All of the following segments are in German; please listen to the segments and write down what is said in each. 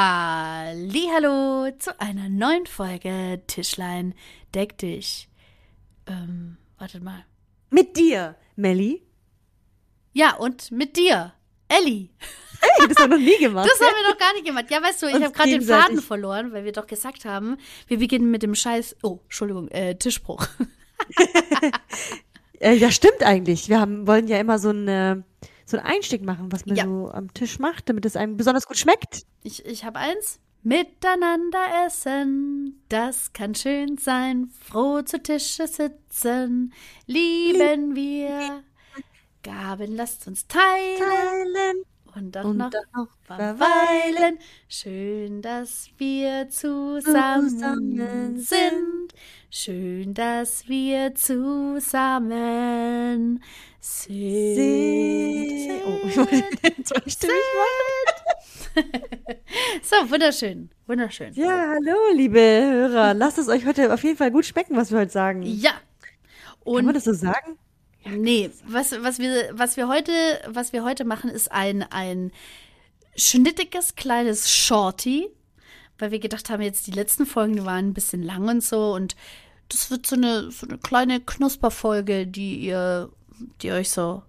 Hallo zu einer neuen Folge Tischlein deck dich. Ähm, wartet mal. Mit dir, Melli. Ja, und mit dir, Elli. Hey, das haben wir noch nie gemacht. Das haben wir noch gar nicht gemacht. Ja, weißt du, ich habe gerade den. Faden verloren, weil wir doch gesagt haben, wir beginnen mit dem Scheiß. Oh, Entschuldigung, äh, Tischbruch. Äh, ja, stimmt eigentlich. Wir haben, wollen ja immer so ein, so ein Einstieg machen, was man Ja. so am Tisch macht, damit es einem besonders gut schmeckt. Ich, ich habe eins. Miteinander essen, das kann schön sein. Froh zu Tische sitzen, lieben wir. Gaben lasst uns teilen Teilen und auch und noch dann noch verweilen. Schön, dass wir zusammen Zusammen sind. Schön, dass wir zusammen sind. Sehen. Oh, ich wollte zweistimmig So, wunderschön, wunderschön. Ja, hallo, liebe Hörer. Lasst es euch heute auf jeden Fall gut schmecken, was wir heute sagen. Ja. Kann man Und das so sagen? nee, was, was, wir, was, wir heute, was wir heute machen, ist ein, ein schnittiges kleines Shorty, weil wir gedacht haben, jetzt die letzten Folgen waren ein bisschen lang und so und das wird so eine, so eine kleine Knusperfolge, die ihr, die euch so.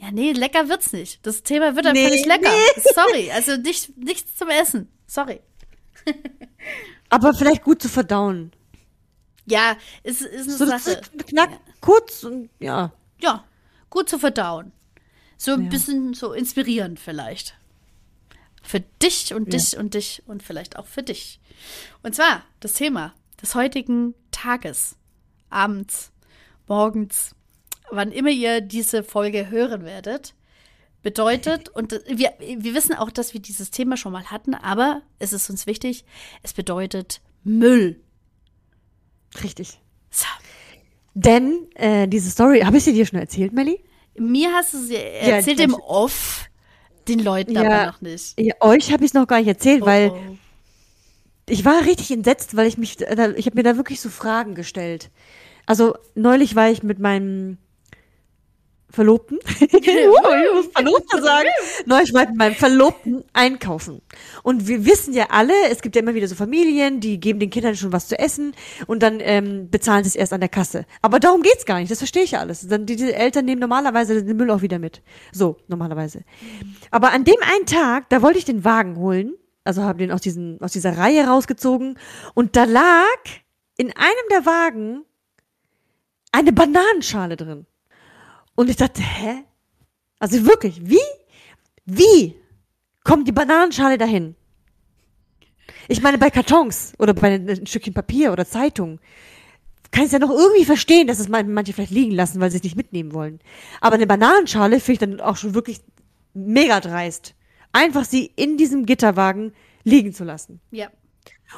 Ja, nee, lecker wird's nicht. Das Thema wird einfach Nee, nicht lecker. Sorry. Also nicht, nichts zum Essen. Sorry. Aber vielleicht gut zu verdauen. Ja, ist, ist eine So, Sache. knack, kurz und ja. Ja, gut zu verdauen. So ein Ja. bisschen so inspirierend vielleicht. Für dich und Ja. dich und dich und vielleicht auch für dich. Und zwar das Thema des heutigen Tages, abends, morgens, wann immer ihr diese Folge hören werdet, bedeutet, und wir, wir wissen auch, dass wir dieses Thema schon mal hatten, aber es ist uns wichtig, es bedeutet Müll. Richtig. So. Denn äh, diese Story, habe ich sie dir schon erzählt, Melli? Mir hast du sie erzählt ich- im Off, den Leuten Ja. aber noch nicht. Ja, euch habe ich es noch gar nicht erzählt, weil Oh, oh. ich war richtig entsetzt, weil ich mich, da- ich habe mir da wirklich so Fragen gestellt. Also neulich war ich mit meinem Verlobten, uh, ich muss Verlobter sagen, neulich ich mit meinem Verlobten einkaufen. Und wir wissen ja alle, es gibt ja immer wieder so Familien, die geben den Kindern schon was zu essen und dann ähm, bezahlen sie es erst an der Kasse. Aber darum geht's gar nicht, das verstehe ich ja alles. Dann, die, die Eltern nehmen normalerweise den Müll auch wieder mit. So, normalerweise. Aber an dem einen Tag, da wollte ich den Wagen holen, also habe den aus, diesen, aus dieser Reihe rausgezogen und da lag in einem der Wagen eine Bananenschale drin. Und ich dachte, hä? Also wirklich, wie? Wie kommt die Bananenschale dahin? Ich meine, bei Kartons oder bei ein Stückchen Papier oder Zeitung kann ich es ja noch irgendwie verstehen, dass es man- manche vielleicht liegen lassen, weil sie es nicht mitnehmen wollen. Aber eine Bananenschale finde ich dann auch schon wirklich mega dreist. Einfach sie in diesem Gitterwagen liegen zu lassen. Ja.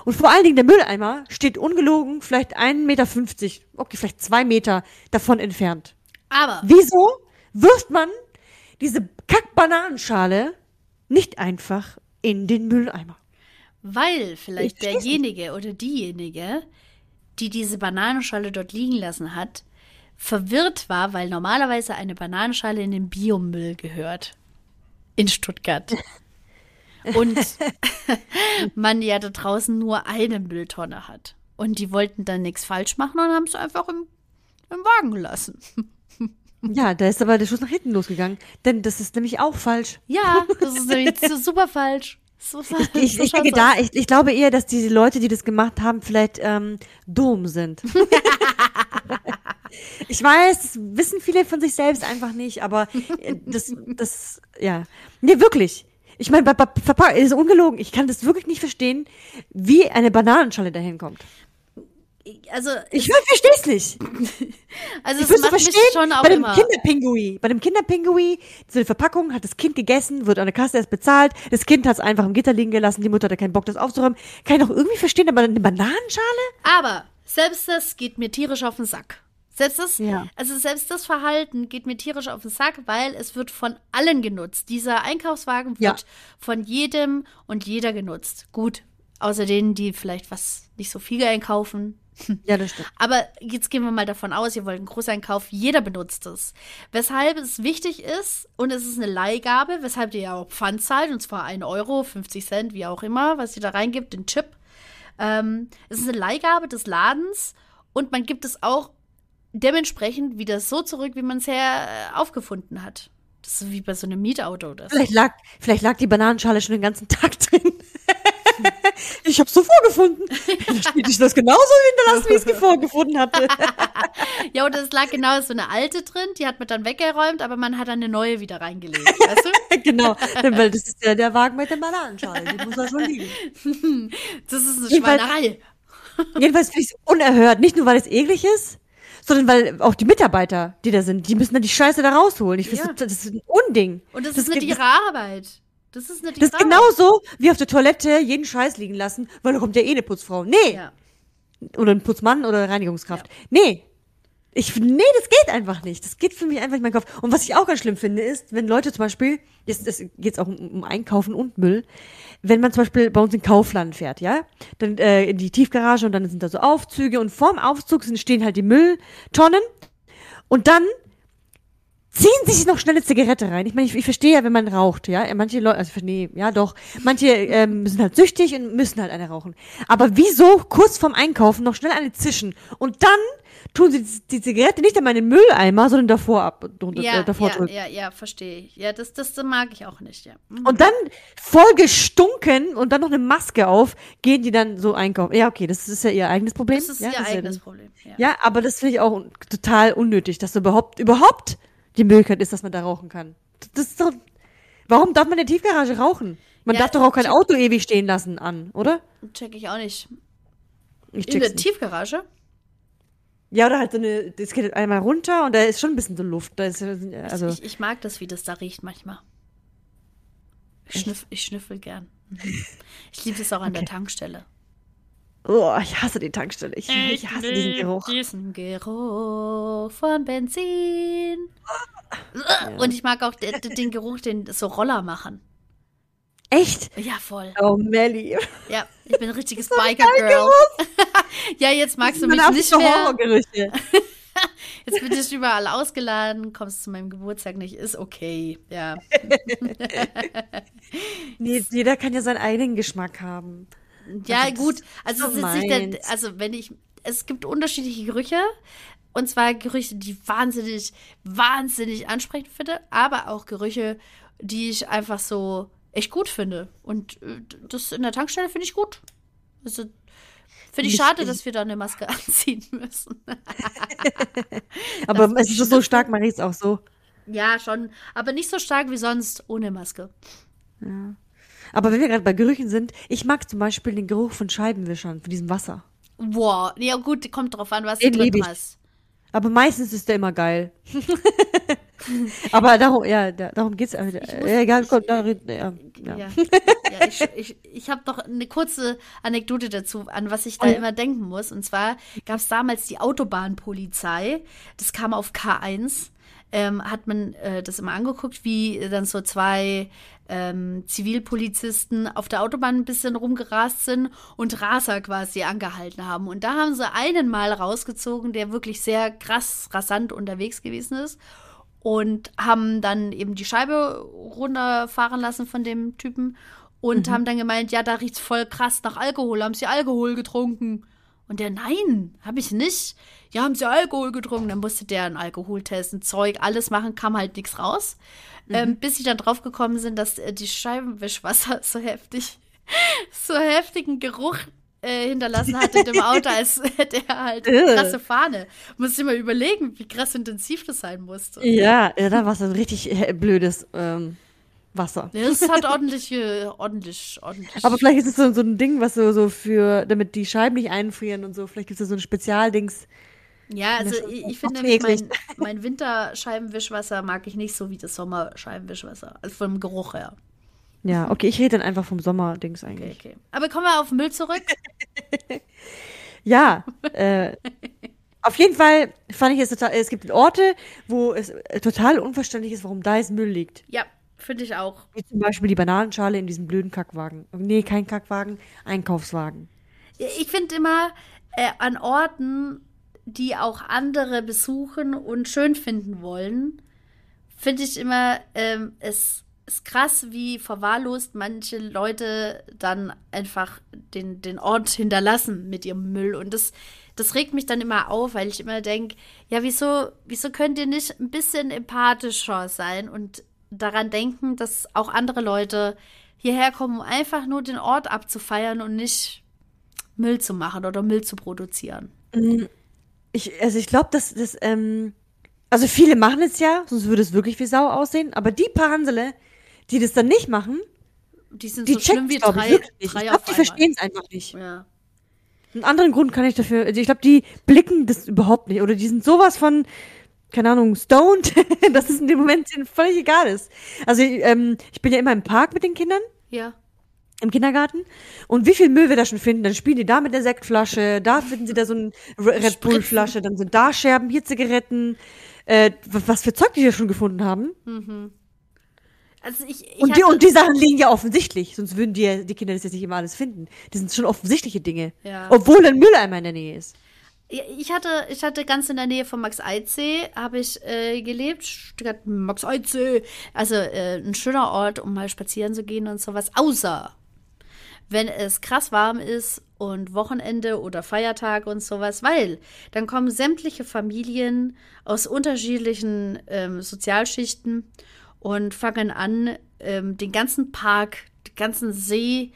Und vor allen Dingen der Mülleimer steht ungelogen vielleicht 1,50 Meter, okay, vielleicht zwei Meter davon entfernt. Aber Wieso wirft man diese Kack-Bananenschale nicht einfach in den Mülleimer? weil vielleicht derjenige oder diejenige, die diese Bananenschale dort liegen lassen hat, verwirrt war, weil normalerweise eine Bananenschale in den Biomüll gehört. In Stuttgart. Und man ja da draußen nur eine Mülltonne hat. Und die wollten dann nichts falsch machen und haben es einfach im, im Wagen gelassen. Ja, da ist aber der Schuss nach hinten losgegangen, denn das ist nämlich auch falsch. Ja, das ist nämlich so super falsch. So, Ich, so ich denke da, ich, ich glaube eher, dass diese Leute, die das gemacht haben, vielleicht ähm, dumm sind. ich weiß, das wissen viele von sich selbst einfach nicht, aber äh, das, das, ja. Nee, wirklich. Ich meine, bei, bei Verpackung, ist ungelogen. Ich kann das wirklich nicht verstehen, wie eine Bananenschale dahin kommt. Also, Ich verstehe es nicht. also Ich es müsste macht mich verstehen, schon auch bei dem immer. Kinderpingui, bei dem Kinderpingui, so eine Verpackung hat das Kind gegessen, wird an der Kasse erst bezahlt, das Kind hat es einfach im Gitter liegen gelassen, die Mutter hatte keinen Bock, das aufzuräumen. Kann ich noch irgendwie verstehen, aber eine Bananenschale? Aber selbst das geht mir tierisch auf den Sack. Selbst das, Ja. also selbst das Verhalten geht mir tierisch auf den Sack, weil es wird von allen genutzt. Dieser Einkaufswagen Ja. wird von jedem und jeder genutzt. Gut, außer denen, die vielleicht was nicht so viel einkaufen. Ja, das stimmt. Aber jetzt gehen wir mal davon aus, ihr wollt einen Großeinkauf, jeder benutzt es. Weshalb es wichtig ist, und es ist eine Leihgabe, weshalb ihr ja auch Pfand zahlt, und zwar 1 Euro, 50 Cent, wie auch immer, was ihr da reingibt, den Chip. Ähm, es ist eine Leihgabe des Ladens und man gibt es auch dementsprechend wieder so zurück, wie man es her äh, aufgefunden hat. Das ist wie bei so einem Mietauto oder so. Vielleicht lag, vielleicht lag die Bananenschale schon den ganzen Tag drin. Ich habe so vorgefunden. Da steht ich das genauso hinterlassen, wie ich es vorgefunden hatte. Ja, oder es lag genau so eine alte drin, die hat man dann weggeräumt, aber man hat dann eine neue wieder reingelegt, weißt du? genau, weil das ist ja der Wagen mit der Bananenschale. Die muss da schon liegen. Das ist eine Jedenfalls- Schweinerei. Jedenfalls finde ich es unerhört. Nicht nur, weil es eklig ist, sondern weil auch die Mitarbeiter, die da sind, die müssen dann die Scheiße da rausholen. Ich finde, Ja. das ist ein Unding. Und das, ist nicht ihre Arbeit. Das ist nicht Das ist genauso wie auf der Toilette jeden Scheiß liegen lassen, weil da kommt ja eh eine Putzfrau. Nee. Ja. Oder ein Putzmann oder eine Reinigungskraft. Nee. Ich, nee, das geht einfach nicht. Das geht für mich einfach in meinen Kopf. Und was ich auch ganz schlimm finde, ist, wenn Leute zum Beispiel, jetzt, geht auch um, um Einkaufen und Müll, wenn man zum Beispiel bei uns in Kaufland fährt, ja, dann äh, in die Tiefgarage und dann sind da so Aufzüge und vorm Aufzug sind, stehen halt die Mülltonnen und dann ziehen sie sich noch schnell eine Zigarette rein. Ich meine, ich, ich verstehe ja, wenn man raucht, ja. Manche Leute, also nee, ja doch. Manche ähm, sind halt süchtig und müssen halt eine rauchen. Aber wieso kurz vorm Einkaufen noch schnell eine zischen? Und dann tun sie die, Zigarette nicht einmal in den Mülleimer, sondern davor ab, Ja, äh, davor ja, drücken. ja, ja, verstehe ich. Ja, das, das mag ich auch nicht, ja. Mhm. Und dann voll gestunken und dann noch eine Maske auf, gehen die dann so einkaufen. Ja, okay, das ist ja ihr eigenes Problem. Das ist ja, ihr das ist ja eigenes Problem. Ja. Ja, aber das finde ich auch total unnötig, dass überhaupt, überhaupt die Möglichkeit ist, dass man da rauchen kann. Das ist doch, warum darf man in der Tiefgarage rauchen? Man Ja, darf doch auch kein Auto ewig stehen lassen an, oder? Check ich auch nicht. Ich In der nicht. Tiefgarage? Ja, oder halt so eine, das geht einmal runter und da ist schon ein bisschen so Luft. Ist, also, ich, ich mag das, wie das da riecht manchmal. Ich, schnüff, ich schnüffel gern. Ich liebe es auch an der Tankstelle. Oh, ich hasse die Tankstelle. Ich, ich hasse diesen Geruch. Diesen Geruch von Benzin. Und ich mag auch den, den Geruch, den so Roller machen. Echt? Ja, voll. Oh, Melly. Ja, ich bin ein richtiges Biker-Girl. ja, jetzt magst du mich nicht mehr. Jetzt bin ich überall ausgeladen, kommst zu meinem Geburtstag nicht, ist okay. Ja. Nee, jeder kann ja seinen eigenen Geschmack haben. Ja, gut. ist Also, so es ist nicht der, also wenn ich, es gibt unterschiedliche Gerüche. Und zwar Gerüche, die wahnsinnig, wahnsinnig ansprechend finde, aber auch Gerüche, die ich einfach so echt gut finde. Und äh, das in der Tankstelle finde ich gut. Also, finde ich schade, dass wir da eine Maske anziehen müssen. Aber es ist so stark, man riecht auch so. ja, schon. Aber nicht so stark wie sonst ohne Maske. Aber wenn wir gerade bei Gerüchen sind, ich mag zum Beispiel den Geruch von Scheibenwischern, von diesem Wasser. Wow. Ja, gut, kommt drauf an, was Den du drin hast. Aber meistens ist der immer geil. Aber darum, ja, da, darum geht's. Äh, äh, egal, komm, da, red- ja, ja. Ja, ja ich, ich, ich habe noch eine kurze Anekdote dazu, an was ich da Oh immer denken muss. Und zwar gab es damals die Autobahnpolizei. Das kam auf K1. Ähm, hat man äh, das immer angeguckt, wie dann so zwei ähm, Zivilpolizisten auf der Autobahn ein bisschen rumgerast sind und Raser quasi angehalten haben. Und da haben sie einen mal rausgezogen, der wirklich sehr krass rasant unterwegs gewesen ist und haben dann eben die Scheibe runterfahren lassen von dem Typen und haben dann gemeint, ja, da riecht's voll krass nach Alkohol. Haben sie Alkohol getrunken? Und der, nein, habe ich nicht. Ja, haben sie Alkohol getrunken? Dann musste der einen Alkoholtest, ein Zeug, alles machen, kam halt nichts raus. Ähm, bis sie dann drauf gekommen sind, dass äh, die Scheibenwischwasser so heftig, so heftigen Geruch äh, hinterlassen hat in dem Auto, als hätte er halt eine Ugh. krasse Fahne. Muss ich mal überlegen, wie krass intensiv das sein musste. Ja, ja, da war es ein richtig äh, blödes ähm, Wasser. Ja, Das hat ordentlich, äh, ordentlich, ordentlich. Aber vielleicht ist es so, so ein Ding, was so, so für, damit die Scheiben nicht einfrieren und so. Vielleicht gibt es so ein Spezialdings. Ja, also ich, ich finde, mein, mein Winterscheibenwischwasser mag ich nicht so wie das Sommerscheibenwischwasser. Also vom Geruch her. Ja, okay, ich rede dann einfach vom Sommerdings Okay, eigentlich. okay. Aber kommen wir auf Müll zurück. Ja, äh, auf jeden Fall fand ich es total, es gibt Orte, wo es äh, total unverständlich ist, warum da jetzt Müll liegt. Ja, finde ich auch. Wie zum Beispiel die Bananenschale in diesem blöden Kackwagen. Nee, kein Kackwagen, Einkaufswagen. Ich finde immer äh, an Orten, die auch andere besuchen und schön finden wollen, finde ich immer, ähm, es ist krass, wie verwahrlost manche Leute dann einfach den, den Ort hinterlassen mit ihrem Müll. Und das, das regt mich dann immer auf, weil ich immer denke, ja, wieso, wieso könnt ihr nicht ein bisschen empathischer sein und daran denken, dass auch andere Leute hierher kommen, um einfach nur den Ort abzufeiern und nicht Müll zu machen oder Müll zu produzieren. Mm, ich, also ich glaube, dass das, ähm, also viele machen es ja, sonst würde es wirklich wie Sau aussehen, aber die paar Hansele, die das dann nicht machen, Die sind die so schlimm checken wie drei, ich, Ich glaube, die verstehen es einfach nicht. Ja. Einen anderen Grund kann ich dafür, also ich glaube, die blicken das überhaupt nicht. Oder die sind sowas von, keine Ahnung, stoned, dass es in dem Moment völlig egal ist. Also ähm, ich bin ja immer im Park mit den Kindern, Ja. Im Kindergarten. Und wie viel Müll wir da schon finden, dann spielen die da mit der Sektflasche, da finden sie da so eine Red Bull Flasche, dann sind da Scherben, hier Zigaretten, äh, was für Zeug die hier schon gefunden haben. Also ich, ich Und die, und die Sachen liegen ja offensichtlich, sonst würden die, die Kinder das jetzt nicht immer alles finden. Das sind schon offensichtliche Dinge. Ja. Obwohl ein Mülleimer in der Nähe ist. Ich hatte, ich hatte ganz in der Nähe von Max Eidsee, habe ich äh, gelebt. Stuttgart, Max Eidsee. Also äh, ein schöner Ort, um mal spazieren zu gehen und sowas. Außer, wenn es krass warm ist und Wochenende oder Feiertag und sowas, weil dann kommen sämtliche Familien aus unterschiedlichen ähm, Sozialschichten und fangen an, ähm, den ganzen Park, den ganzen See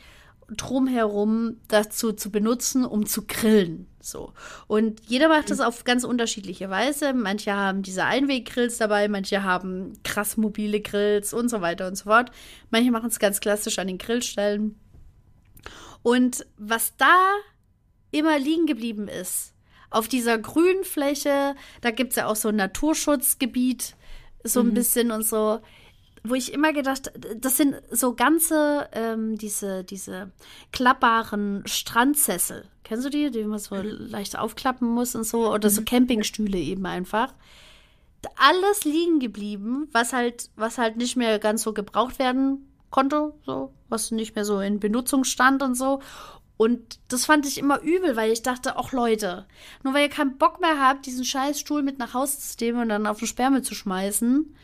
drumherum dazu zu benutzen, um zu grillen. So. Und jeder macht das auf ganz unterschiedliche Weise. Manche haben diese Einweggrills dabei, manche haben krass mobile Grills und so weiter und so fort. Manche machen es ganz klassisch an den Grillstellen. Und was da immer liegen geblieben ist, auf dieser grünen Fläche, da gibt es ja auch so ein Naturschutzgebiet, so ein bisschen und so, wo ich immer gedacht, das sind so ganze, ähm, diese, diese klappbaren Strandsessel. Kennst du die, die man so leicht aufklappen muss und so? Oder so Campingstühle eben einfach. Alles liegen geblieben, was halt, was halt nicht mehr ganz so gebraucht werden konnte, so, was nicht mehr so in Benutzung stand und so. Und das fand ich immer übel, weil ich dachte, ach Leute, nur weil ihr keinen Bock mehr habt, diesen scheiß Stuhl mit nach Hause zu nehmen und dann auf den Sperrmüll zu schmeißen,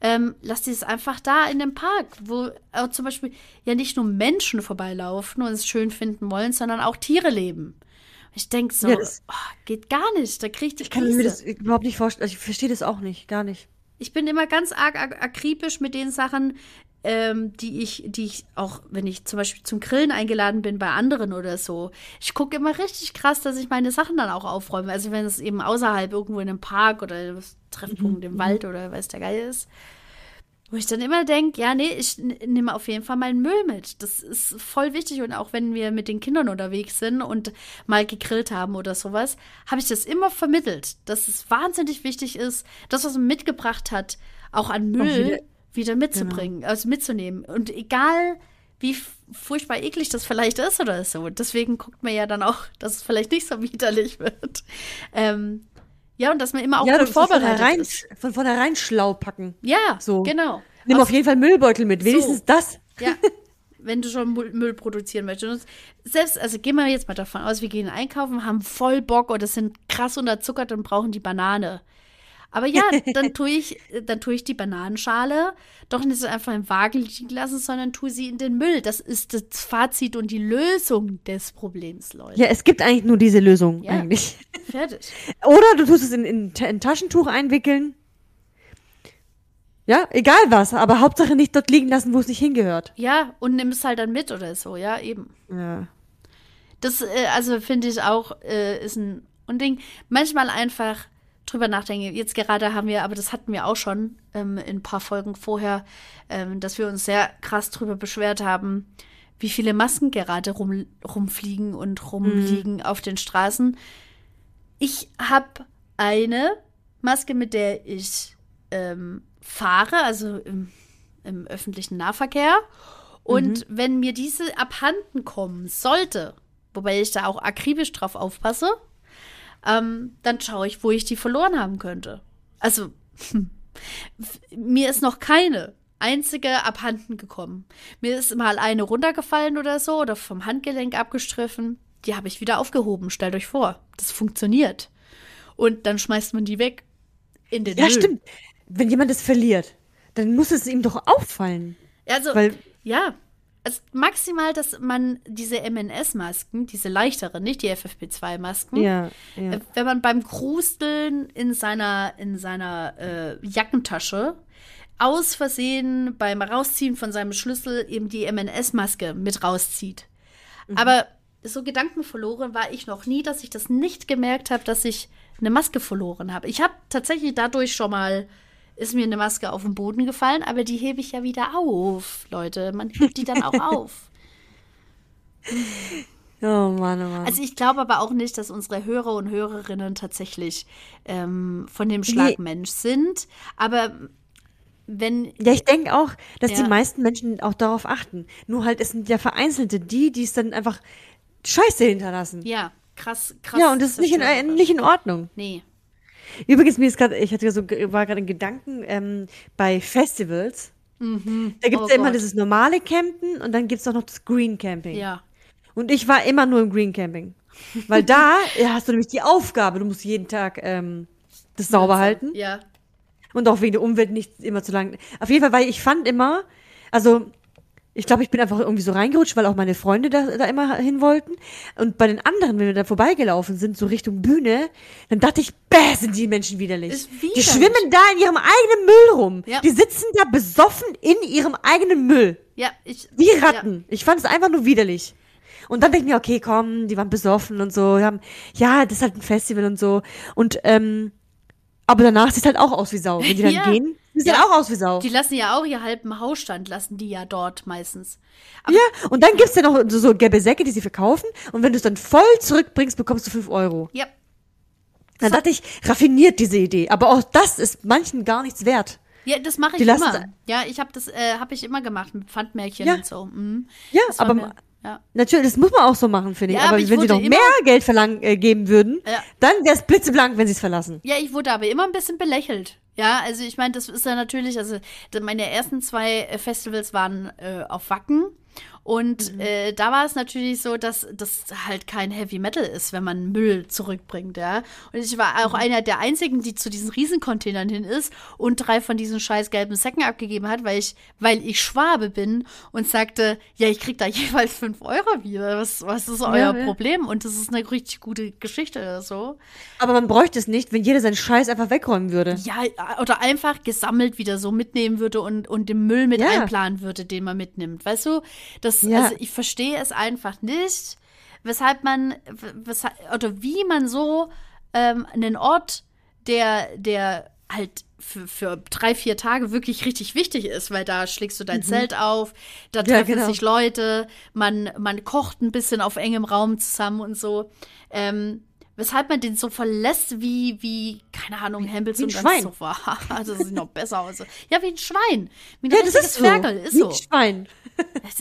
ähm, lasst ihr es einfach da in dem Park, wo äh, zum Beispiel ja nicht nur Menschen vorbeilaufen und es schön finden wollen, sondern auch Tiere leben. Ich denke so, Ja, oh, geht gar nicht, da krieg ich Ich kann mir das überhaupt nicht vorstellen. Also ich verstehe das auch nicht, gar nicht. Ich bin immer ganz arg ak akribisch mit den Sachen, ähm, die ich, die ich auch, wenn ich zum Beispiel zum Grillen eingeladen bin bei anderen oder so. Ich gucke immer richtig krass, dass ich meine Sachen dann auch aufräume. Also wenn es eben außerhalb irgendwo in einem Park oder einem Treffpunkt im Wald oder weiß der Geil ist. Wo ich dann immer denke, ja, nee, ich nehme auf jeden Fall meinen Müll mit. Das ist voll wichtig. Und auch wenn wir mit den Kindern unterwegs sind und mal gegrillt haben oder sowas, habe ich das immer vermittelt, dass es wahnsinnig wichtig ist, das, was man mitgebracht hat, auch an Müll wieder- mitzubringen, also mitzunehmen. Und egal, wie furchtbar eklig das vielleicht ist oder so. Deswegen guckt man ja dann auch, dass es vielleicht nicht so widerlich wird. Ähm, ja, und dass man immer auch ja, gut du von vorbereitet vornherein, ist. von vornherein schlau packen. Ja, So. genau. Nimm Aus- auf jeden Fall Müllbeutel mit. Wenigstens So. das. Ja, wenn du schon Müll, produzieren möchtest. Selbst, also gehen wir jetzt mal davon aus, wir gehen einkaufen, haben voll Bock oder sind krass unterzuckert und brauchen die Banane. Aber ja, dann tue ich, dann tue ich die Bananenschale doch nicht so einfach im Wagen liegen lassen, sondern tue sie in den Müll. Das ist das Fazit und die Lösung des Problems, Leute. Ja, es gibt eigentlich nur diese Lösung, Ja. eigentlich. Fertig. Oder du tust es in, in, in Taschentuch einwickeln. Ja, egal was, aber Hauptsache nicht dort liegen lassen, wo es nicht hingehört. Ja, und nimm es halt dann mit oder so, ja, eben. Ja. Das, äh, also finde ich auch, äh, ist ein Unding. Manchmal einfach drüber nachdenken. Jetzt gerade haben wir, aber das hatten wir auch schon ähm, in ein paar Folgen vorher, ähm, dass wir uns sehr krass drüber beschwert haben, wie viele Masken gerade rum, rumfliegen und rumliegen auf den Straßen. Ich habe eine Maske, mit der ich ähm, fahre, also im, im öffentlichen Nahverkehr. Und wenn mir diese abhanden kommen sollte, wobei ich da auch akribisch drauf aufpasse, ähm, dann schaue ich, wo ich die verloren haben könnte. Also, mir ist noch keine einzige abhanden gekommen. Mir ist mal eine runtergefallen oder so oder vom Handgelenk abgestriffen. die habe ich wieder aufgehoben. Stellt euch vor, das funktioniert. Und dann schmeißt man die weg in den Ja, Müll. stimmt. Wenn jemand das verliert, dann muss es ihm doch auffallen. Also, Weil- ja. Also maximal, dass man diese MNS-Masken, diese leichteren, nicht die FFP2-Masken, Ja, ja. äh, wenn man beim Krusteln in seiner, in seiner äh, Jackentasche aus Versehen beim Rausziehen von seinem Schlüssel eben die MNS-Maske mit rauszieht. Aber so gedankenverloren war ich noch nie, dass ich das nicht gemerkt habe, dass ich eine Maske verloren habe. Ich habe tatsächlich dadurch schon mal, ist mir eine Maske auf den Boden gefallen, aber die hebe ich ja wieder auf, Leute. Man hebt die dann auch auf. Oh Mann, oh Mann. Also ich glaube aber auch nicht, dass unsere Hörer und Hörerinnen tatsächlich ähm, von dem Schlag Mensch sind. Aber wenn ja, ich denke auch, dass Ja. die meisten Menschen auch darauf achten. Nur halt, es sind ja vereinzelte die, die es dann einfach Scheiße hinterlassen. ja, krass, krass. Ja, und das ist nicht in, nicht in Ordnung. Nee. Übrigens, mir ist gerade, ich hatte so, war gerade in Gedanken ähm, bei Festivals. Da gibt es Oh ja immer Gott. dieses normale Campen und dann gibt es auch noch das Green Camping. Ja. Und ich war immer nur im Green Camping. Weil da hast du nämlich die Aufgabe, du musst jeden Tag ähm, das sauber halten. Ja. Und auch wegen der Umwelt nicht immer zu lang. Auf jeden Fall, weil ich fand immer, also ich glaube, ich bin einfach irgendwie so reingerutscht, weil auch meine Freunde da, da immer hin wollten. Und bei den anderen, wenn wir da vorbeigelaufen sind, so Richtung Bühne, dann dachte ich, bäh, sind die Menschen widerlich. Ist Die widerlich. schwimmen da in ihrem eigenen Müll rum. Ja. Die sitzen da besoffen in ihrem eigenen Müll. Ja, ich. Wie Ratten. Ich fand es einfach nur widerlich. Und dann denke ich mir, okay, komm, die waren besoffen und so. Haben, ja, das ist halt ein Festival und so. Und, ähm, aber danach sieht halt auch aus wie Sau. Wenn die dann Ja. gehen, sieht Ja. halt auch aus wie Sau. Die lassen ja auch ihr halben Hausstand, lassen die ja dort meistens. Aber Ja, und dann gibt's ja noch so, so gelbe Säcke, die sie verkaufen. Und wenn du es dann voll zurückbringst, bekommst du 5 Euro. ja, Dann dachte ich, raffiniert diese Idee. Aber auch das ist manchen gar nichts wert. ja, das mache ich Die immer. Ja, ich habe das, äh, habe ich immer gemacht mit Pfandmärkchen Ja. und so. Mhm. Ja, aber mir- ja. natürlich, das muss man auch so machen, finde ich. Ja, aber, aber ich wenn sie noch mehr Geld verlangen, äh, geben würden, Ja. dann wäre es blitzeblank, wenn sie es verlassen. Ja, ich wurde aber immer ein bisschen belächelt. Ja, also ich meine, das ist ja natürlich, also meine ersten zwei äh, Festivals waren äh, auf Wacken. Und äh, da war es natürlich so, dass das halt kein Heavy Metal ist, wenn man Müll zurückbringt, ja. Und ich war auch einer der einzigen, die zu diesen Riesencontainern hin ist und drei von diesen scheiß gelben Säcken abgegeben hat, weil ich, weil ich Schwabe bin und sagte, ja, ich krieg da jeweils fünf Euro wieder. Was, was ist euer ja. Problem? Und das ist eine richtig gute Geschichte oder so. Aber man bräuchte es nicht, wenn jeder seinen Scheiß einfach wegräumen würde. Ja, oder einfach gesammelt wieder so mitnehmen würde und, und den Müll mit Ja. einplanen würde, den man mitnimmt. Weißt du, das, Ja. also ich verstehe es einfach nicht, weshalb man, weshalb, oder wie man so ähm, einen Ort, der, der halt für, für drei, vier Tage wirklich richtig wichtig ist, weil da schlägst du dein Zelt auf, da Mhm. Ja, treffen genau. sich Leute, man, man kocht ein bisschen auf engem Raum zusammen und so. Ähm, weshalb man den so verlässt wie, wie keine Ahnung, Hempels wie und Schwein. so war. Das sieht noch besser aus. Ja, wie ein Schwein. Wie ein Ja, das ist so. Ferkel. Ist Wie so. ein Schwein.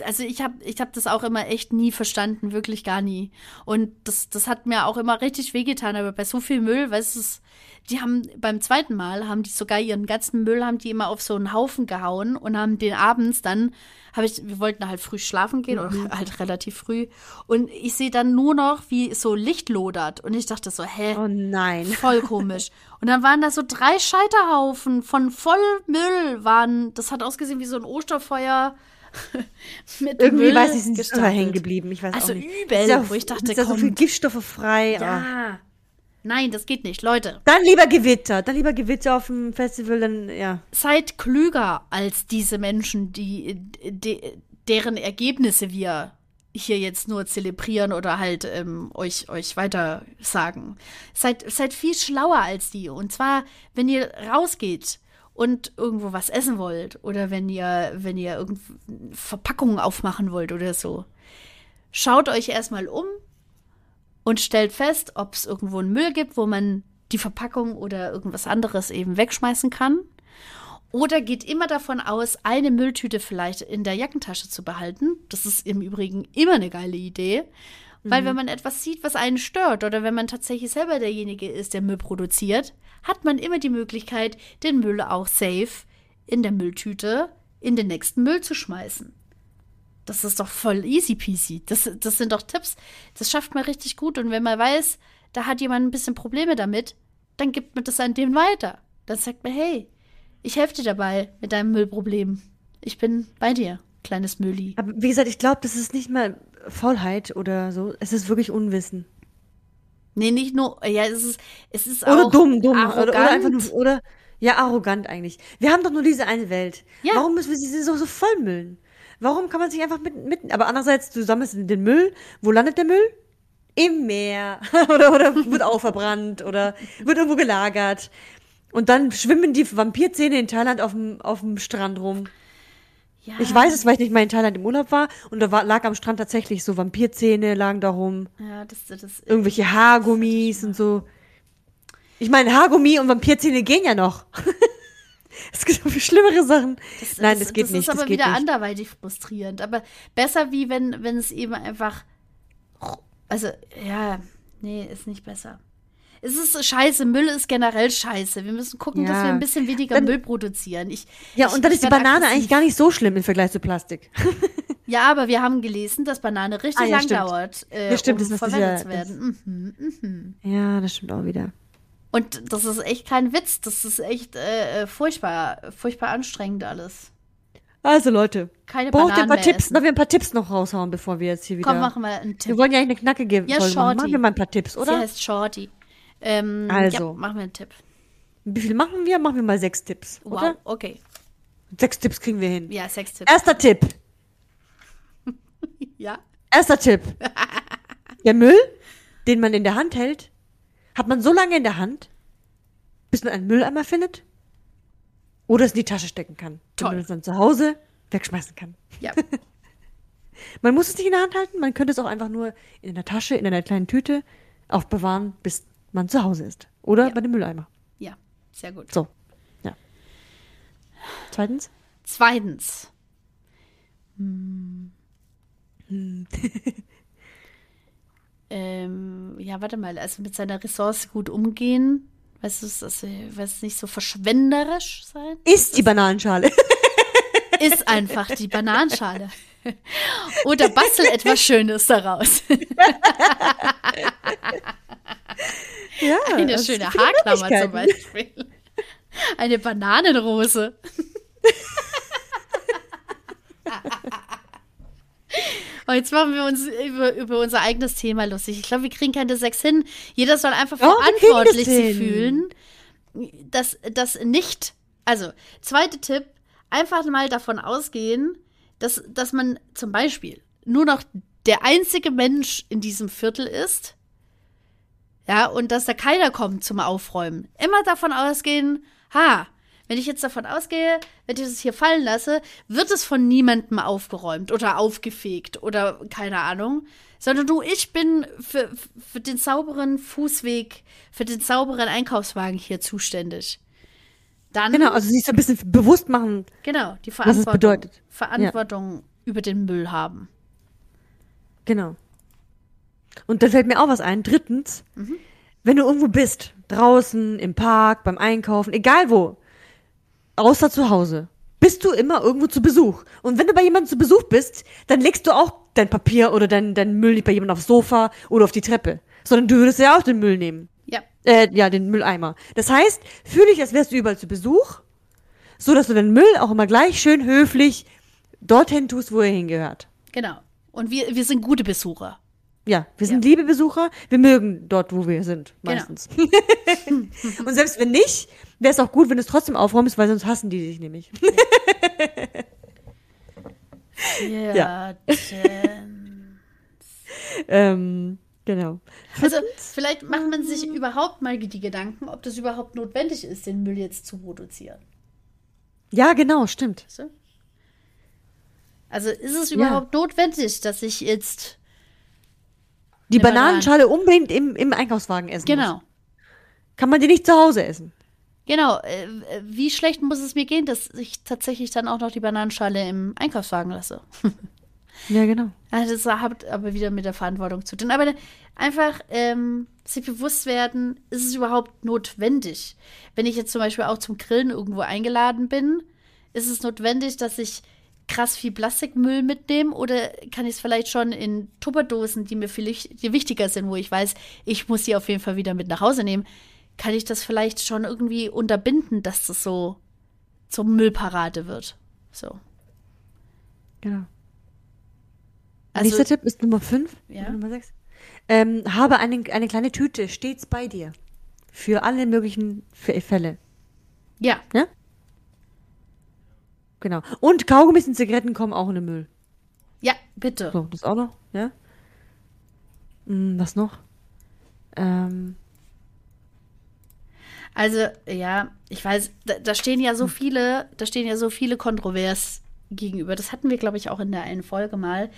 Also ich habe ich hab das auch immer echt nie verstanden, wirklich gar nie. Und das, das hat mir auch immer richtig wehgetan, aber bei so viel Müll, weißt du, es- die haben beim zweiten Mal, haben die sogar ihren ganzen Müll, haben die immer auf so einen Haufen gehauen und haben den abends dann, habe ich, wir wollten halt früh schlafen gehen Mhm. oder halt relativ früh und ich sehe dann nur noch, wie so Licht lodert und ich dachte so, hä? Oh nein. Voll komisch. Und dann waren da so drei Scheiterhaufen von voll Müll waren, das hat ausgesehen wie so ein Osterfeuer mit Irgendwie Müll weiß ich, sind die hängen geblieben. Ich weiß Also auch nicht. übel, Ist ja, wo ich dachte, ist ja so viel Giftstoffe frei. Oh. Nein, das geht nicht. Leute, Dann lieber Gewitter. Dann lieber Gewitter auf dem Festival. Dann, ja. seid klüger als diese Menschen, die, die deren Ergebnisse wir hier jetzt nur zelebrieren oder halt ähm, euch, euch weiter sagen. Seid, seid viel schlauer als die. Und zwar, wenn ihr rausgeht und irgendwo was essen wollt oder wenn ihr, wenn ihr irgend Verpackungen aufmachen wollt oder so. Schaut euch erstmal um und stellt fest, ob es irgendwo einen Müll gibt, wo man die Verpackung oder irgendwas anderes eben wegschmeißen kann. Oder geht immer davon aus, eine Mülltüte vielleicht in der Jackentasche zu behalten. Das ist im Übrigen immer eine geile Idee. Weil wenn man etwas sieht, was einen stört, oder wenn man tatsächlich selber derjenige ist, der Müll produziert, hat man immer die Möglichkeit, den Müll auch safe in der Mülltüte in den nächsten Müll zu schmeißen. Das ist doch voll easy peasy. Das, das sind doch Tipps. Das schafft man richtig gut. Und wenn man weiß, da hat jemand ein bisschen Probleme damit, dann gibt man das an dem weiter. Dann sagt man, hey, ich helfe dir dabei mit deinem Müllproblem. Ich bin bei dir, kleines Mülli. Aber wie gesagt, ich glaube, das ist nicht mal Faulheit oder so. Es ist wirklich Unwissen. Nee, nicht nur, ja, es ist, es ist Oder auch dumm, dumm. arrogant. Oder, oder einfach nur, oder, ja, arrogant eigentlich. Wir haben doch nur diese eine Welt. Ja. Warum müssen wir sie so, so vollmüllen? Warum kann man sich einfach mit, mit, aber andererseits, du sammelst den Müll, wo landet der Müll? Im Meer. oder, oder wird auch verbrannt oder wird irgendwo gelagert. Und dann schwimmen die Vampirzähne in Thailand auf dem, auf dem Strand rum. ja, Ich weiß es, weil ich nicht mal in Thailand im Urlaub war und da war, lag am Strand tatsächlich so Vampirzähne lagen da rum. Ja, das, das, Irgendwelche Haargummis und so. Ich meine, Haargummi und Vampirzähne gehen ja noch. Es gibt viel schlimmere Sachen. Das, Nein, das, geht das nicht. ist aber das wieder nicht. anderweitig frustrierend. Aber besser wie wenn, wenn es eben einfach. Also, ja, nee, ist nicht besser. Es ist scheiße. Müll ist generell scheiße. Wir müssen gucken, dass Ja. wir ein bisschen weniger Dann- Müll produzieren. Ich, Ja, ich, und dann ist die Banane aggressiv. eigentlich gar nicht so schlimm im Vergleich zu Plastik. Ja, aber wir haben gelesen, dass Banane richtig Ah, ja, lang stimmt. dauert, äh, Ja, stimmt, um das verwendet zu werden. Mhm, mhm. ja, das stimmt auch wieder. Und das ist echt kein Witz. Das ist echt äh, äh, furchtbar, furchtbar anstrengend alles. Also Leute, Keine braucht ihr ein paar Tipps? Sollen wir ein paar Tipps noch raushauen, bevor wir jetzt hier wieder. Komm, machen wir einen wir Tipp. wollen ja eigentlich eine knackige Ja, Folge machen. Shorty. Machen wir mal ein paar Tipps, Sie oder? heißt Shorty. Ähm, Also. Ja, machen wir einen Tipp. Wie viel machen wir? Machen wir mal sechs Tipps, Wow, oder? okay. Sechs Tipps kriegen wir hin. Ja, Sextipp. Erster Tipp. Ja. Erster Tipp. Der Müll, den man in der Hand hält, hat man so lange in der Hand, bis man einen Mülleimer findet oder es in die Tasche stecken kann, Toll. damit man es dann zu Hause wegschmeißen kann. Ja. Man muss es nicht in der Hand halten, man könnte es auch einfach nur in der Tasche, in einer kleinen Tüte aufbewahren, bis man zu Hause ist. Oder Ja. bei dem Mülleimer. ja, sehr gut. So. Ja. Zweitens? Zweitens. Hm. ähm, ja, warte mal. Also mit seiner Ressource gut umgehen. Weißt du, äh, weiß nicht, so verschwenderisch sein. Ist die Bananenschale. Ist einfach die Bananenschale. Oder bastel etwas Schönes daraus. ja. Eine schöne Haarklammer zum. Beispiel. Eine Bananenrose. Oh, jetzt machen wir uns über, über unser eigenes Thema lustig. Ich glaube, wir kriegen keine Sechs hin. Jeder soll einfach kriegen verantwortlich sich fühlen, dass das nicht. Also, zweiter Tipp: einfach mal davon ausgehen, dass, dass man zum Beispiel nur noch der einzige Mensch in diesem Viertel ist. Ja, und dass da keiner kommt zum Aufräumen. Immer davon ausgehen, ha, wenn ich jetzt davon ausgehe, wenn ich das hier fallen lasse, wird es von niemandem aufgeräumt oder aufgefegt oder keine Ahnung, sondern du, ich bin für, für den sauberen Fußweg, für den sauberen Einkaufswagen hier zuständig. Dann, Genau, also sich so ein bisschen bewusst machen. genau, die es Verantwortung, bedeutet. Verantwortung über den Müll haben. Genau. Und dann fällt mir auch was ein. Drittens, Mhm. wenn du irgendwo bist, draußen, im Park, beim Einkaufen, egal wo, außer zu Hause, bist du immer irgendwo zu Besuch. Und wenn du bei jemandem zu Besuch bist, dann legst du auch dein Papier oder dein, dein Müll nicht bei jemandem aufs Sofa oder auf die Treppe. Sondern du würdest ja auch den Müll nehmen. Ja, Äh, ja, den Mülleimer. Das heißt, fühl dich, als wärst du überall zu Besuch, so dass du den Müll auch immer gleich schön höflich dorthin tust, wo er hingehört. genau. Und wir, wir sind gute Besucher. Ja, wir sind liebe Besucher, wir mögen dort, wo wir sind, Genau. meistens. Und selbst wenn nicht, wäre es auch gut, wenn du es trotzdem aufräumst, weil sonst hassen die dich nämlich. Ja. denn- ähm, genau. Also vielleicht macht man sich überhaupt mal die Gedanken, ob das überhaupt notwendig ist, den Müll jetzt zu produzieren. Ja, genau, stimmt. Also ist es überhaupt notwendig, dass ich jetzt Die Eine. Bananenschale unbedingt im, im Einkaufswagen essen muss. genau Kann man die nicht zu Hause essen? genau äh, wie schlecht muss es mir gehen, dass ich tatsächlich dann auch noch die Bananenschale im Einkaufswagen lasse? Ja, genau. Ja, das hat aber wieder mit der Verantwortung zu tun. Aber einfach ähm, sich bewusst werden, ist es überhaupt notwendig? Wenn ich jetzt zum Beispiel auch zum Grillen irgendwo eingeladen bin, ist es notwendig, dass ich krass viel Plastikmüll mitnehmen oder kann ich es vielleicht schon in Tupperdosen, die mir vielleicht die wichtiger sind, wo ich weiß, ich muss die auf jeden Fall wieder mit nach Hause nehmen, kann ich das vielleicht schon irgendwie unterbinden, dass das so zur Müllparade wird. So. Genau. Also, Nächster Tipp ist Nummer 5. Ja. Nummer 6. Ähm, habe eine, eine kleine Tüte stets bei dir. Für alle möglichen Fälle. ja, Ne? Genau. Und Kaugummis und Zigaretten kommen auch in den Müll. ja, bitte. So, das auch noch, ja? Hm, was noch? Ähm, Also, ja, ich weiß, da, da stehen ja so viele, da stehen ja so viele Kontrovers gegenüber. Das hatten wir, glaube ich, auch in der einen Folge mal.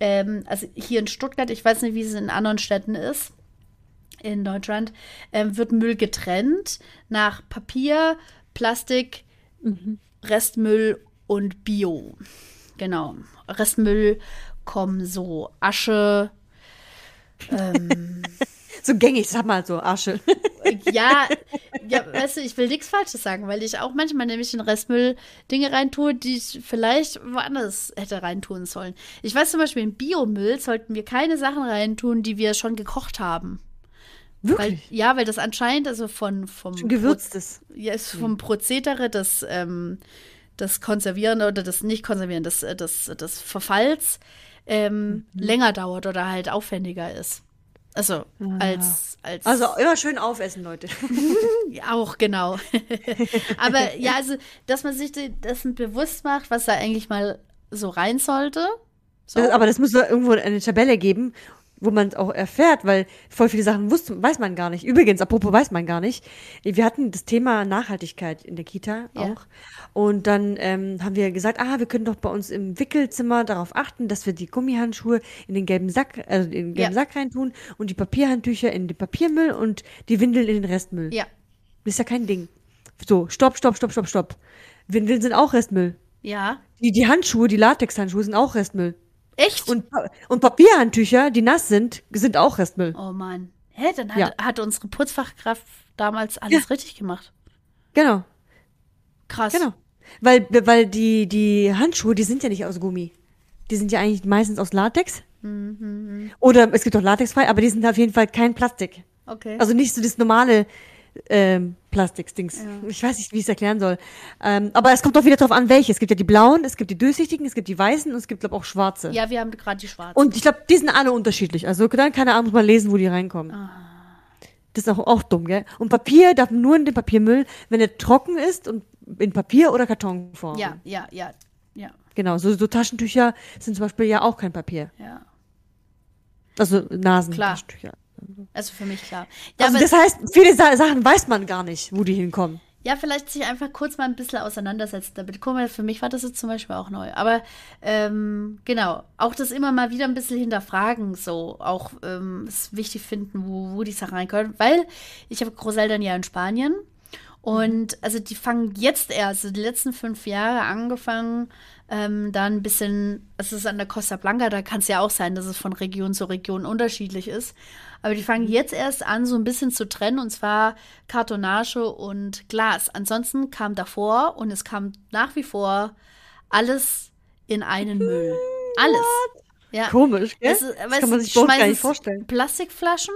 Ähm, also hier in Stuttgart, ich weiß nicht, wie es in anderen Städten ist, in Deutschland, ähm, wird Müll getrennt nach Papier, Plastik, Restmüll und Bio. Genau. Restmüll kommen so Asche, ähm, so gängig, sag mal so, Asche. ja, ja, weißt du, ich will nichts Falsches sagen, weil ich auch manchmal nämlich in Restmüll Dinge reintue, die ich vielleicht woanders hätte reintun sollen. Ich weiß zum Beispiel, in Biomüll sollten wir keine Sachen reintun, die wir schon gekocht haben. Weil, Wirklich? ja, weil das anscheinend, also von, vom Schon gewürztes. ja, ist vom Prozedere des, ähm, des Konservieren oder des nicht Konservieren, des, äh, des, des Verfalls ähm, Mhm. länger dauert oder halt aufwendiger ist. Also als, als Ah. Also immer schön aufessen, Leute. ja, auch, genau. Aber ja, also, dass man sich de- dessen bewusst macht, was da eigentlich mal so rein sollte. So. Das, aber das muss doch irgendwo eine Tabelle geben, wo man es auch erfährt, weil voll viele Sachen wusste, weiß man gar nicht. Übrigens, apropos weiß man gar nicht. Wir hatten das Thema Nachhaltigkeit in der Kita Ja. auch. Und dann ähm, haben wir gesagt, ah, wir können doch bei uns im Wickelzimmer darauf achten, dass wir die Gummihandschuhe in den gelben Sack, also in den gelben Ja. Sack reintun und die Papierhandtücher in den Papiermüll und die Windeln in den Restmüll. ja, Das ist ja kein Ding. So, stopp, stopp, stopp, stopp, stopp. Windeln sind auch Restmüll. ja. Die, die Handschuhe, die Latexhandschuhe sind auch Restmüll. Echt? Und, und Papierhandtücher, die nass sind, sind auch Restmüll. oh Mann. Hä, dann hat, Ja. hat unsere Putzfachkraft damals alles richtig gemacht. Genau, Krass. genau. Weil, weil die, die Handschuhe, die sind ja nicht aus Gummi. Die sind ja eigentlich meistens aus Latex. Oder es gibt auch latexfrei, aber die sind auf jeden Fall kein Plastik. Okay. Also nicht so das normale ähm, Plastikdings. Ich weiß nicht, wie ich es erklären soll. Ähm, aber es kommt doch wieder drauf an, welche. Es gibt ja die blauen, es gibt die durchsichtigen, es gibt die weißen und es gibt, glaube auch schwarze. ja, wir haben gerade die schwarze. Und ich glaube, die sind alle unterschiedlich. Also dann, keine Ahnung, muss man lesen, wo die reinkommen. Das ist auch, auch dumm, gell? Und Papier darf nur in den Papiermüll, wenn er trocken ist und in Papier- oder Kartonform. ja, ja, ja, ja, Genau, so, so Taschentücher sind zum Beispiel ja auch kein Papier. ja. Also Nasentaschentücher. Also für mich klar. Ja, Also das heißt, viele Sa Sachen weiß man gar nicht, wo die hinkommen. ja, vielleicht sich einfach kurz mal ein bisschen auseinandersetzen damit. Guck mal, für mich war das jetzt zum Beispiel auch neu. Aber ähm, genau, auch das immer mal wieder ein bisschen hinterfragen, so auch ähm, es wichtig finden, wo, wo die Sachen reinkommen. Weil ich habe Großeltern ja in Spanien und also die fangen jetzt erst, also die letzten fünf Jahre angefangen, ähm, da ein bisschen, es ist an der Costa Blanca, da kann es ja auch sein, dass es von Region zu Region unterschiedlich ist. Aber die fangen jetzt erst an, so ein bisschen zu trennen, und zwar Kartonage und Glas. Ansonsten kam davor und es kam nach wie vor alles in einen Müll. Alles. Ja. Komisch, gell? Es das kann man sich gar nicht vorstellen. Plastikflaschen,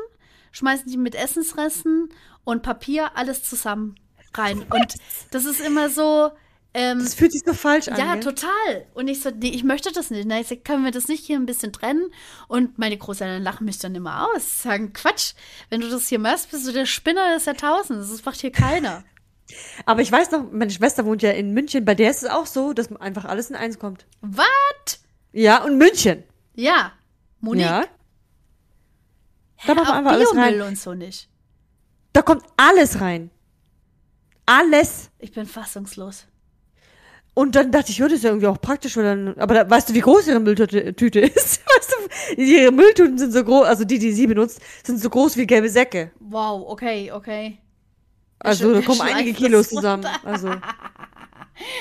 schmeißen die mit Essensresten und Papier alles zusammen rein. Und das ist immer so. Ähm, Das fühlt sich so falsch an. ja, gell? total. Und ich so, nee, ich möchte das nicht. Na, ich sag, können wir das nicht hier ein bisschen trennen? Und meine Großeltern lachen mich dann immer aus. Sagen, Quatsch, wenn du das hier machst, bist du der Spinner des Jahrtausends. Das macht hier keiner. Aber ich weiß noch, meine Schwester wohnt ja in München, bei der ist es auch so, dass einfach alles in eins kommt. Was? Ja, und München. Ja. Monique. Ja. Da machen wir einfach alles rein. und so nicht. Da kommt alles rein. Alles. Ich bin fassungslos. Und dann dachte ich, ja, das ist ja irgendwie auch praktisch, weil dann, aber da, weißt du, wie groß ihre Mülltüte Tüte ist? Weißt du, ihre Mülltüten sind so groß, also die, die sie benutzt, sind so groß wie gelbe Säcke. Wow, okay, okay. Also da kommen einige Kilos runter? zusammen. Also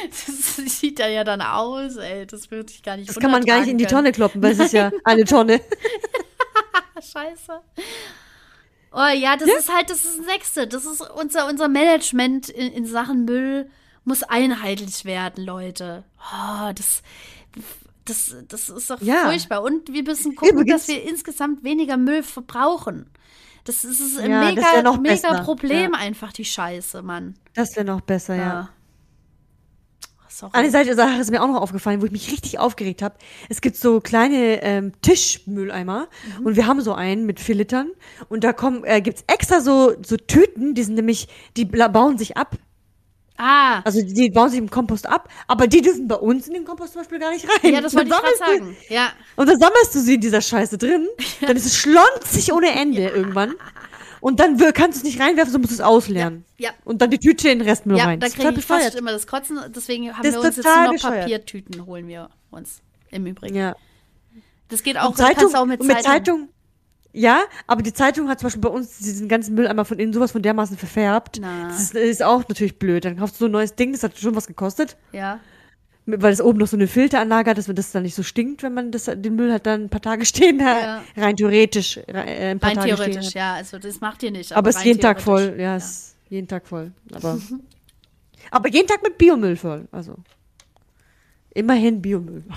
Das sieht da ja dann aus, ey. Das würde ich gar nicht das kann man gar nicht in die Tonne kloppen, weil es ist ja eine Tonne. Scheiße. Oh ja, das ist halt, das ist das Nächste. Das ist unser, unser Management in, in Sachen Müll muss einheitlich werden, Leute. Oh, das, das, das ist doch Ja. furchtbar. Und wir müssen gucken, Übrigens- dass wir insgesamt weniger Müll verbrauchen. Das ist, ein Ja, mega, mega besser. Problem Ja. einfach, die Scheiße, Mann. Das wäre noch besser, ja. Sorry. Eine Seite Sache ist mir auch noch aufgefallen, wo ich mich richtig aufgeregt habe. Es gibt so kleine ähm, Tischmülleimer Mhm. und wir haben so einen mit vier Litern und da kommen äh, gibt's extra so so Tüten, die sind nämlich die bauen sich ab, ah, also die, die bauen sich im Kompost ab, aber die dürfen bei uns in den Kompost zum Beispiel gar nicht rein. ja, das wollte ich gerade du- sagen. Ja, Und dann sammelst du sie in dieser Scheiße drin, dann ist es schlonzig ohne Ende irgendwann und dann kannst du es nicht reinwerfen, so musst du es ausleeren. ja. Und dann die Tüte in den Restmüll Ja, rein. da Das ist kriege ich fast immer das Kotzen. Deswegen haben Das wir uns jetzt nur noch bescheuert. Papiertüten, holen wir uns. Im Übrigen. Ja. Das geht auch, Und Zeitung, auch mit und mit Zeitung. Ja, aber die Zeitung hat zum Beispiel bei uns diesen ganzen Mülleimer von innen sowas von dermaßen verfärbt. Na. Das ist, ist auch natürlich blöd. Dann kaufst du so ein neues Ding, das hat schon was gekostet, Ja. weil es oben noch so eine Filteranlage hat, dass das dann nicht so stinkt, wenn man das, den Müll halt dann ein paar Tage stehen hat. Ja. Rein theoretisch. Rein, äh, Rein Tage theoretisch, hat. ja. Also das macht ihr nicht. Aber es ist rein jeden Tag voll. Ja, es ist jeden Tag voll. Aber, aber jeden Tag mit Biomüll voll. Also. Immerhin Biomüll.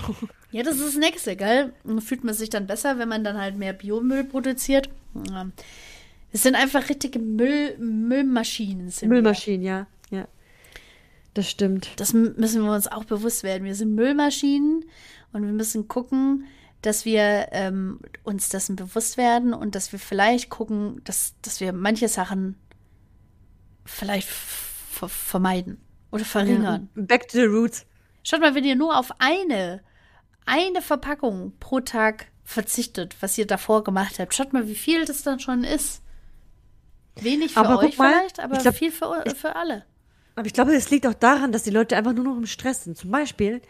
Ja, das ist das Nächste, gell? Fühlt man sich dann besser, wenn man dann halt mehr Biomüll produziert. Ja. Es sind einfach richtige Müll, Müllmaschinen. Sind wir. Müllmaschinen, ja. Ja. Das stimmt. Das müssen wir uns auch bewusst werden. Wir sind Müllmaschinen und wir müssen gucken, dass wir ähm, uns dessen bewusst werden und dass wir vielleicht gucken, dass, dass wir manche Sachen vielleicht vermeiden oder verringern. Ja. Back to the roots. Schaut mal, wenn ihr nur auf eine, eine Verpackung pro Tag verzichtet, was ihr davor gemacht habt, schaut mal, wie viel das dann schon ist. Wenig für Aber euch mal, vielleicht, aber glaub, viel für, für alle. Aber ich glaube, das liegt auch daran, dass die Leute einfach nur noch im Stress sind. Zum Beispiel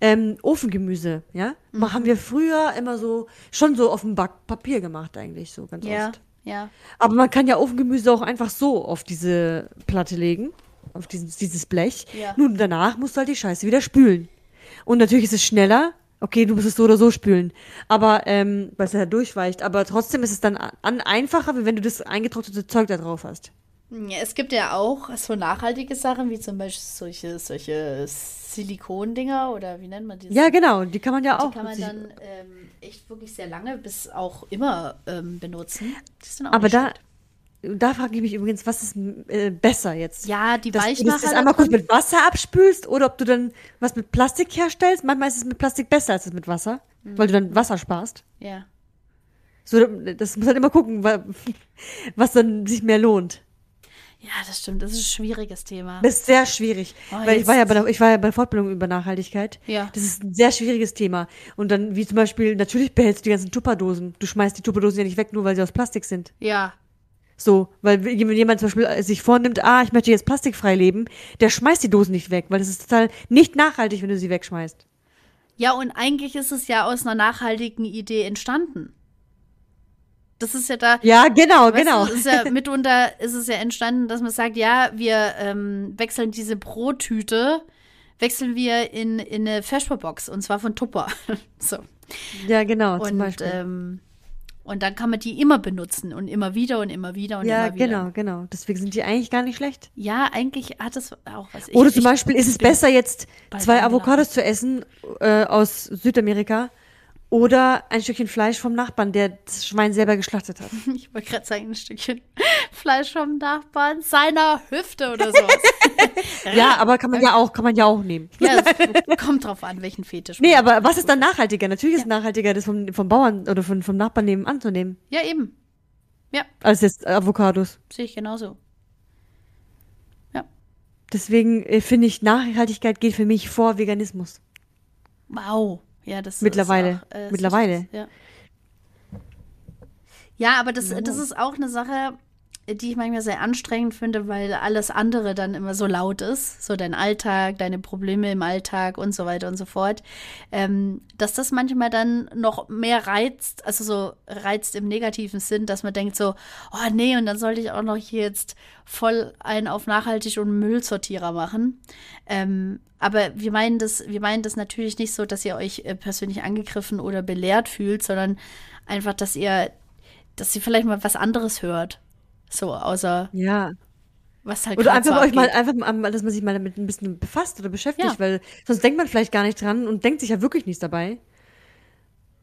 ähm, Ofengemüse, ja, Mhm. haben wir früher immer so schon so auf dem Backpapier gemacht eigentlich so ganz Ja, oft. ja. Aber man kann ja Ofengemüse auch einfach so auf diese Platte legen, auf dieses, dieses Blech. Ja. Nun danach musst du halt die Scheiße wieder spülen. Und natürlich ist es schneller. Okay, du musst es so oder so spülen. Aber, ähm, weil es ja durchweicht. Aber trotzdem ist es dann an, einfacher, wenn du das eingetrocknete Zeug da drauf hast. Ja, es gibt ja auch so nachhaltige Sachen, wie zum Beispiel solche, solche Silikondinger oder wie nennt man die? Ja, genau. Die kann man ja Die auch. kann man dann ähm, echt wirklich sehr lange bis auch immer ähm, benutzen. Die sind auch Aber nicht da, schlecht. Da frage ich mich übrigens, was ist äh, besser jetzt? Ja, die Dass du das, Weichmacher. das da einmal kurz mit Wasser abspülst oder ob du dann was mit Plastik herstellst. Manchmal ist es mit Plastik besser als es mit Wasser, Mhm. weil du dann Wasser sparst. Ja. So, das muss halt immer gucken, wa- was dann sich mehr lohnt. ja, das stimmt. Das ist ein schwieriges Thema. Das ist sehr schwierig, Oh, weil ich war ja bei der, ich war ja bei der Fortbildung über Nachhaltigkeit. Ja. Das ist ein sehr schwieriges Thema. Und dann, wie zum Beispiel, natürlich behältst du die ganzen Tupperdosen. Du schmeißt die Tupperdosen ja nicht weg, nur weil sie aus Plastik sind. Ja. So, weil wenn jemand zum Beispiel äh, sich vornimmt, ah, ich möchte jetzt plastikfrei leben, der schmeißt die Dosen nicht weg, weil das ist total nicht nachhaltig, wenn du sie wegschmeißt. Ja, und eigentlich ist es ja aus einer nachhaltigen Idee entstanden. Das ist ja da. Ja, genau, Weißt genau. Ist ja, mitunter ist es ja entstanden, dass man sagt, ja, wir ähm, wechseln diese Brottüte, wechseln wir in, in eine Feschbox und zwar von Tupper. so. Ja, genau, zum Und, Beispiel. ähm, und dann kann man die immer benutzen und immer wieder und immer wieder und ja, immer wieder. genau, genau. Deswegen sind die eigentlich gar nicht schlecht. Ja, eigentlich hat es auch was. Ich- Oder zum Beispiel ist es besser, jetzt zwei. Avocados zu essen äh, aus Südamerika oder ein Stückchen Fleisch vom Nachbarn, der das Schwein selber geschlachtet hat. Ich wollte gerade sagen, ein Stückchen Fleisch vom Nachbarn, seiner Hüfte oder sowas. ja, aber kann man ja auch, kann man ja auch nehmen. ja, kommt drauf an, welchen Fetisch. Nee, aber was ist dann nachhaltiger? Natürlich ist es nachhaltiger, das vom, vom Bauern oder von, vom Nachbarn nebenan zu nehmen, Ja, eben. Ja, als jetzt Avocados. sehe ich genauso. Ja. Deswegen äh, finde ich, Nachhaltigkeit geht für mich vor Veganismus. Wow. Ja, das Mittlerweile. Ist auch, äh, Mittlerweile. ist- Ja. ja, aber das, das ist auch eine Sache, die ich manchmal sehr anstrengend finde, weil alles andere dann immer so laut ist. So dein Alltag, deine Probleme im Alltag und so weiter und so fort. Ähm, dass das manchmal dann noch mehr reizt, also so reizt im negativen Sinn, dass man denkt so, oh nee, und dann sollte ich auch noch hier jetzt voll einen auf nachhaltig und Müllsortierer machen. Ähm, aber wir meinen das, wir meinen das natürlich nicht so, dass ihr euch äh, persönlich angegriffen oder belehrt fühlt, sondern einfach, dass ihr, dass ihr vielleicht mal was anderes hört. So, außer Ja. was halt Oder einfach euch mal, einfach mal, dass man sich mal damit ein bisschen befasst oder beschäftigt, Ja. weil sonst denkt man vielleicht gar nicht dran und denkt sich ja wirklich nichts dabei.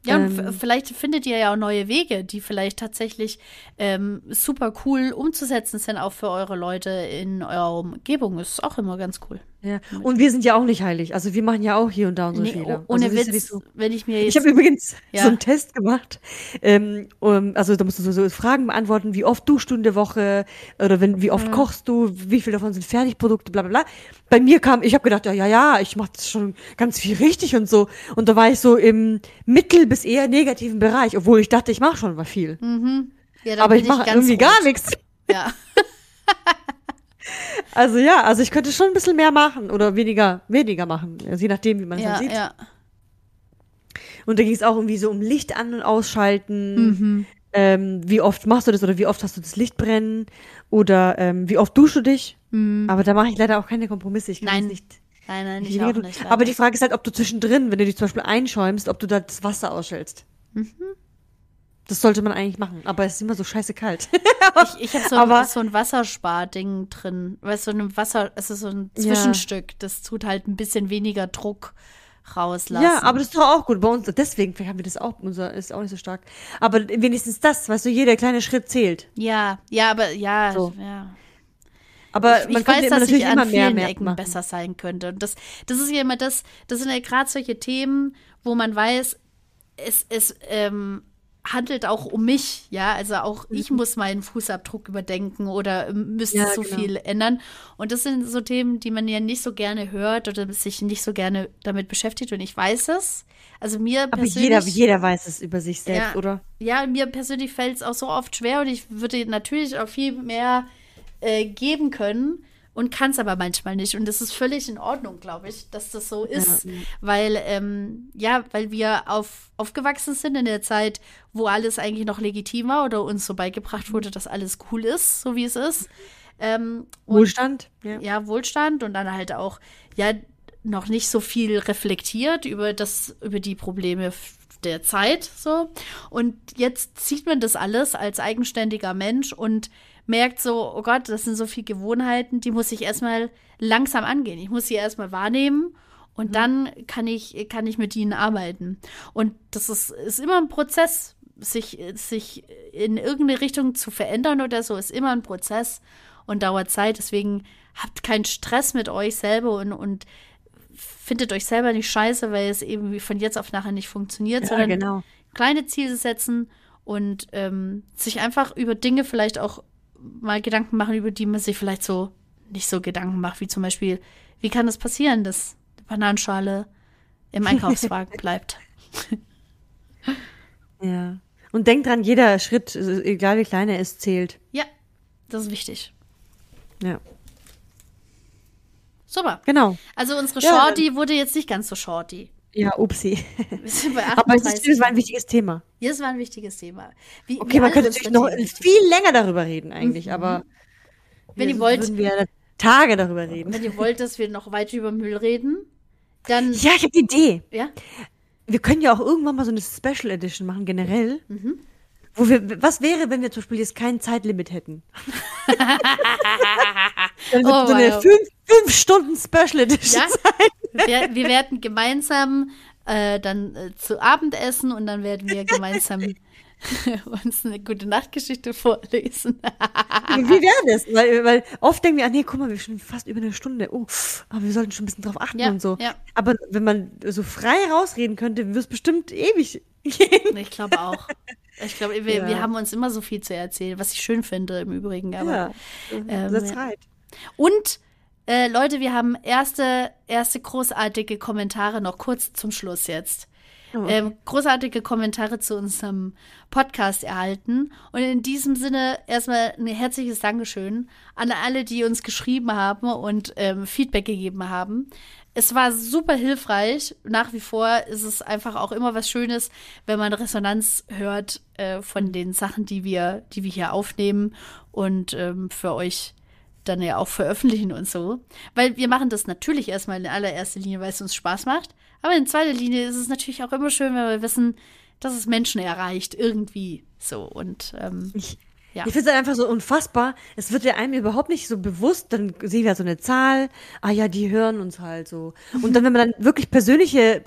Ja, und ähm, f- vielleicht findet ihr ja auch neue Wege, die vielleicht tatsächlich ähm, super cool umzusetzen sind, auch für eure Leute in eurer Umgebung. Ist auch immer ganz cool. Ja. Und wir sind ja auch nicht heilig. Also wir machen ja auch hier und da unsere Nee, Fehler. oh- ohne also, Witz, ja so- wenn ich mir Ich jetzt. habe übrigens Ja. so einen Test gemacht. Ähm, um, also da musst du so, so Fragen beantworten, wie oft duschst du in der Woche oder wenn, wie Mhm. oft kochst du, wie viel davon sind Fertigprodukte, bla bla bla. Bei mir kam, ich habe gedacht, ja, ja, ja, ich mache das schon ganz viel richtig und so. Und da war ich so im mittel- bis eher negativen Bereich, obwohl ich dachte, ich mache schon mal viel. ja, dann Aber ich mache irgendwie rot. gar nichts. Ja. Also ja, also ich könnte schon ein bisschen mehr machen oder weniger, weniger machen, also je nachdem, wie man es Ja, sieht. ja. Und da ging es auch irgendwie so um Licht an- und ausschalten. Mhm. Ähm, wie oft machst du das oder wie oft hast du das Licht brennen? Oder ähm, wie oft duschst du dich? Aber da mache ich leider auch keine Kompromisse. Ich kann Mhm. Nein, nicht. Nein, nein, nicht ich auch nicht. Aber die Frage ist halt, ob du zwischendrin, wenn du dich zum Beispiel einschäumst, ob du da das Wasser ausschältst. Mhm. Das sollte man eigentlich machen. Aber es ist immer so scheiße kalt. Ich, ich habe so, ein- so ein Wassersparding drin. Weißt du, so ein Wasser, es ist so ein Ja. Zwischenstück. Das tut halt ein bisschen weniger Druck rauslassen. ja, aber das ist doch auch gut. Bei uns, deswegen haben wir das auch. Unser ist auch nicht so stark. Aber wenigstens das, weißt du, jeder kleine Schritt zählt. Ja, ja, aber ja, So. ja. Aber ich, man ich weiß, dass natürlich ich an immer mehr, vielen mehr Ecken machen. besser sein könnte. Und das, das ist ja immer das, das sind ja gerade solche Themen, wo man weiß, es, es ähm, handelt auch um mich, ja. Also auch ich muss meinen Fußabdruck überdenken oder ähm, müsste Mhm. Ja, so genau. viel ändern. Und das sind so Themen, die man ja nicht so gerne hört oder sich nicht so gerne damit beschäftigt. Und ich weiß es. Also mir Aber persönlich. jeder, jeder weiß es über sich selbst, Ja. oder? Ja, mir persönlich fällt es auch so oft schwer und ich würde natürlich auch viel mehr äh, geben können und kann es aber manchmal nicht. Und das ist völlig in Ordnung, glaube ich, dass das so ist. Weil, ähm, ja, weil wir auf, aufgewachsen sind in der Zeit, wo alles eigentlich noch legitim war oder uns so beigebracht wurde, dass alles cool ist, so wie es ist. Ähm, Wohlstand. Ja. ja, Wohlstand und dann halt auch, ja, noch nicht so viel reflektiert über das, über die Probleme der Zeit, so. Und jetzt sieht man das alles als eigenständiger Mensch und merkt so, oh Gott, das sind so viele Gewohnheiten, die muss ich erstmal langsam angehen. Ich muss sie erstmal wahrnehmen und dann kann ich, kann ich mit ihnen arbeiten. Und das ist, ist immer ein Prozess, sich, sich in irgendeine Richtung zu verändern oder so, ist immer ein Prozess und dauert Zeit. Deswegen habt keinen Stress mit euch selber und, und findet euch selber nicht scheiße, weil es eben wie von jetzt auf nachher nicht funktioniert, Ja, sondern genau. kleine Ziele setzen und ähm, sich einfach über Dinge vielleicht auch mal Gedanken machen, über die man sich vielleicht so nicht so Gedanken macht, wie zum Beispiel, wie kann es passieren, dass die Bananenschale im Einkaufswagen bleibt? Ja. Und denk dran, jeder Schritt, also egal wie klein er ist, zählt. Ja, das ist wichtig. Ja. Super. Genau. Also unsere Ja, Shorty wurde jetzt nicht ganz so shorty. Ja, upsi. Aber es ist, 38. es war ein wichtiges Thema. Ja, das war ein wichtiges Thema. Wie, Okay, man könnte natürlich noch viel länger darüber reden eigentlich, aber Mhm. Wenn wir- ihr wollt- würden wir Tage darüber reden. Wenn ihr wollt, dass wir noch weiter über Müll reden, dann Ja, ich habe die Idee. ja. Wir können ja auch irgendwann mal so eine Special Edition machen, generell. Mhm. Wo wir, was wäre, wenn wir zum Beispiel jetzt kein Zeitlimit hätten? Dann wird Oh, so eine wow. fünf, fünf Stunden Special Edition Ja, sein. wir, wir werden gemeinsam äh, dann äh, zu Abend essen und dann werden wir gemeinsam uns eine gute Nachtgeschichte vorlesen. Wie wäre das? Weil, weil oft denken wir, ah nee, guck mal, wir sind fast über eine Stunde. Oh, aber wir sollten schon ein bisschen drauf achten Ja, und so. ja. Aber wenn man so frei rausreden könnte, würde es bestimmt ewig gehen. ich glaube auch. Ich glaube, wir, Ja. wir haben uns immer so viel zu erzählen, was ich schön finde im Übrigen. Aber Ja, ähm, that's right. Und äh, Leute, wir haben erste, erste großartige Kommentare noch kurz zum Schluss jetzt. Oh. Ähm, großartige Kommentare zu unserem Podcast erhalten. Und in diesem Sinne erstmal ein herzliches Dankeschön an alle, die uns geschrieben haben und ähm, Feedback gegeben haben. Es war super hilfreich. Nach wie vor ist es einfach auch immer was Schönes, wenn man Resonanz hört äh, von den Sachen, die wir, die wir hier aufnehmen und ähm, für euch dann ja auch veröffentlichen und so. Weil wir machen das natürlich erstmal in allererster Linie, weil es uns Spaß macht. Aber in zweiter Linie ist es natürlich auch immer schön, wenn wir wissen, dass es Menschen erreicht, irgendwie so. Und ähm, Ich, Ja. Ich finde es einfach so unfassbar. Es wird ja einem überhaupt nicht so bewusst. Dann sehen wir halt so eine Zahl. Ah ja, die hören uns halt so. Und dann, wenn man dann wirklich persönliche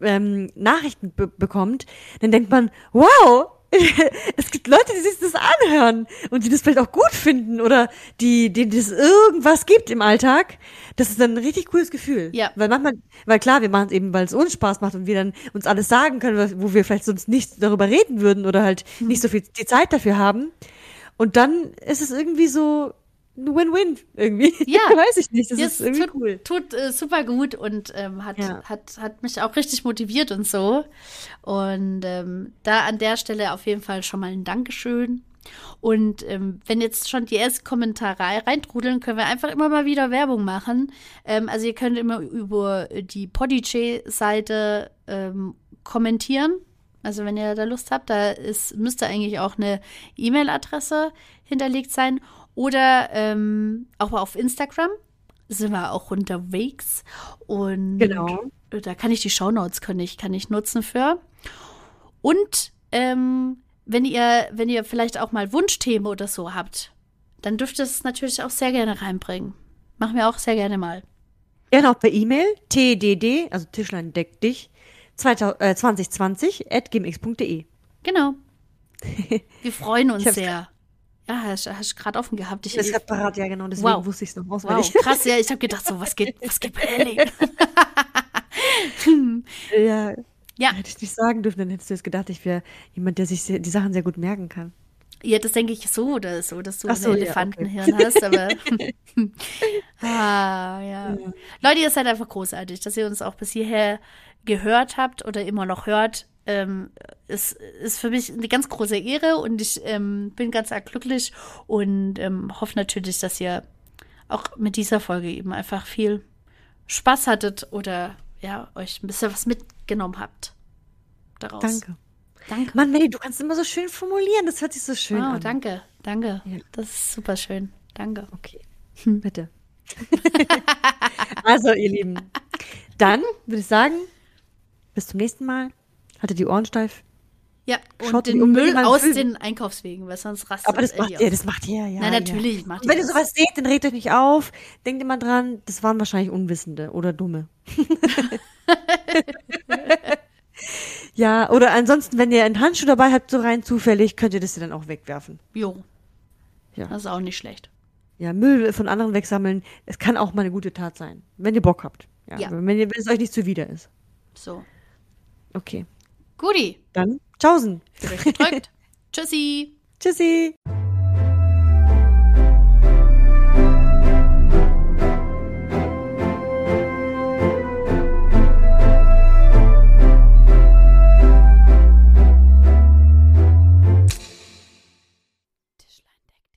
ähm, Nachrichten be bekommt, dann denkt man, wow, es gibt Leute, die sich das anhören und die das vielleicht auch gut finden oder die, die das irgendwas gibt im Alltag. Das ist dann ein richtig cooles Gefühl. Ja. Weil manchmal, weil klar, wir machen es eben, weil es uns Spaß macht und wir dann uns alles sagen können, wo wir vielleicht sonst nicht darüber reden würden oder halt Mhm. nicht so viel die Zeit dafür haben. Und dann ist es irgendwie so Win-Win irgendwie. Ja. Weiß ich nicht. Das Ja, ist irgendwie tut, cool. tut äh, super gut und ähm, hat, Ja. hat, hat mich auch richtig motiviert und so. Und ähm, da an der Stelle auf jeden Fall schon mal ein Dankeschön. Und ähm, wenn jetzt schon die ersten Kommentare reintrudeln, können wir einfach immer mal wieder Werbung machen. Ähm, also ihr könnt immer über die Podigy-Seite ähm, kommentieren. Also wenn ihr da Lust habt, da ist, müsste eigentlich auch eine E-Mail-Adresse hinterlegt sein. Oder ähm, auch auf Instagram sind wir auch unterwegs. Und Genau. da kann ich die Shownotes kann ich, kann ich nutzen für. Und ähm, wenn ihr, wenn ihr vielleicht auch mal Wunschthemen oder so habt, dann dürft ihr es natürlich auch sehr gerne reinbringen. Machen wir auch sehr gerne mal. Gerne auch per E-Mail, tdd, also Tischlein deck dich, 2000, äh, 2020 at gmx.de. Genau. Wir freuen uns sehr. Ja, hast, hast du gerade offen gehabt. Ich, Das ist grad parat, ja genau, deswegen Wow. wusste ich es noch wow, auswendig. krass, ja. Ich habe gedacht, so, was geht, was geht bei Ellie? ja, Ja, hätte ich nicht sagen dürfen, dann hättest du jetzt gedacht, ich wäre jemand, der sich sehr, die Sachen sehr gut merken kann. Ja, das denke ich so oder so, dass du so, ein ja, Elefantenhirn hast, aber. ah, ja. Leute, ihr seid einfach großartig, dass ihr uns auch bis hierher gehört habt oder immer noch hört. Ähm, es ist für mich eine ganz große Ehre und ich ähm, bin ganz arg glücklich und ähm, hoffe natürlich, dass ihr auch mit dieser Folge eben einfach viel Spaß hattet oder ja, euch ein bisschen was mitgenommen habt. Daraus. Danke. Danke. Mann, Melly, du kannst immer so schön formulieren, das hört sich so schön Wow, an. danke, danke. Ja. Das ist super schön. Danke. Okay, bitte. also, ihr Lieben, dann würde ich sagen, bis zum nächsten Mal. Haltet die Ohren steif. Ja, und Schaut den Müll aus Müll. den Einkaufswegen, weil sonst rastet Aber das macht ihr, das macht ihr, ja. Nein, ja. natürlich macht Und wenn ihr ihr sowas seht, dann regt euch nicht auf. Denkt immer dran, das waren wahrscheinlich Unwissende oder Dumme. ja, oder ansonsten, wenn ihr einen Handschuh dabei habt, so rein zufällig, könnt ihr das dann auch wegwerfen. Jo, Ja. das ist auch nicht schlecht. Ja, Müll von anderen wegsammeln, es kann auch mal eine gute Tat sein, wenn ihr Bock habt. Ja, Ja. Wenn, ihr, wenn es euch nicht zuwider ist. So. Okay. Guti, Dann, tschaußen. gedrückt. Tschüssi. Tschüssi.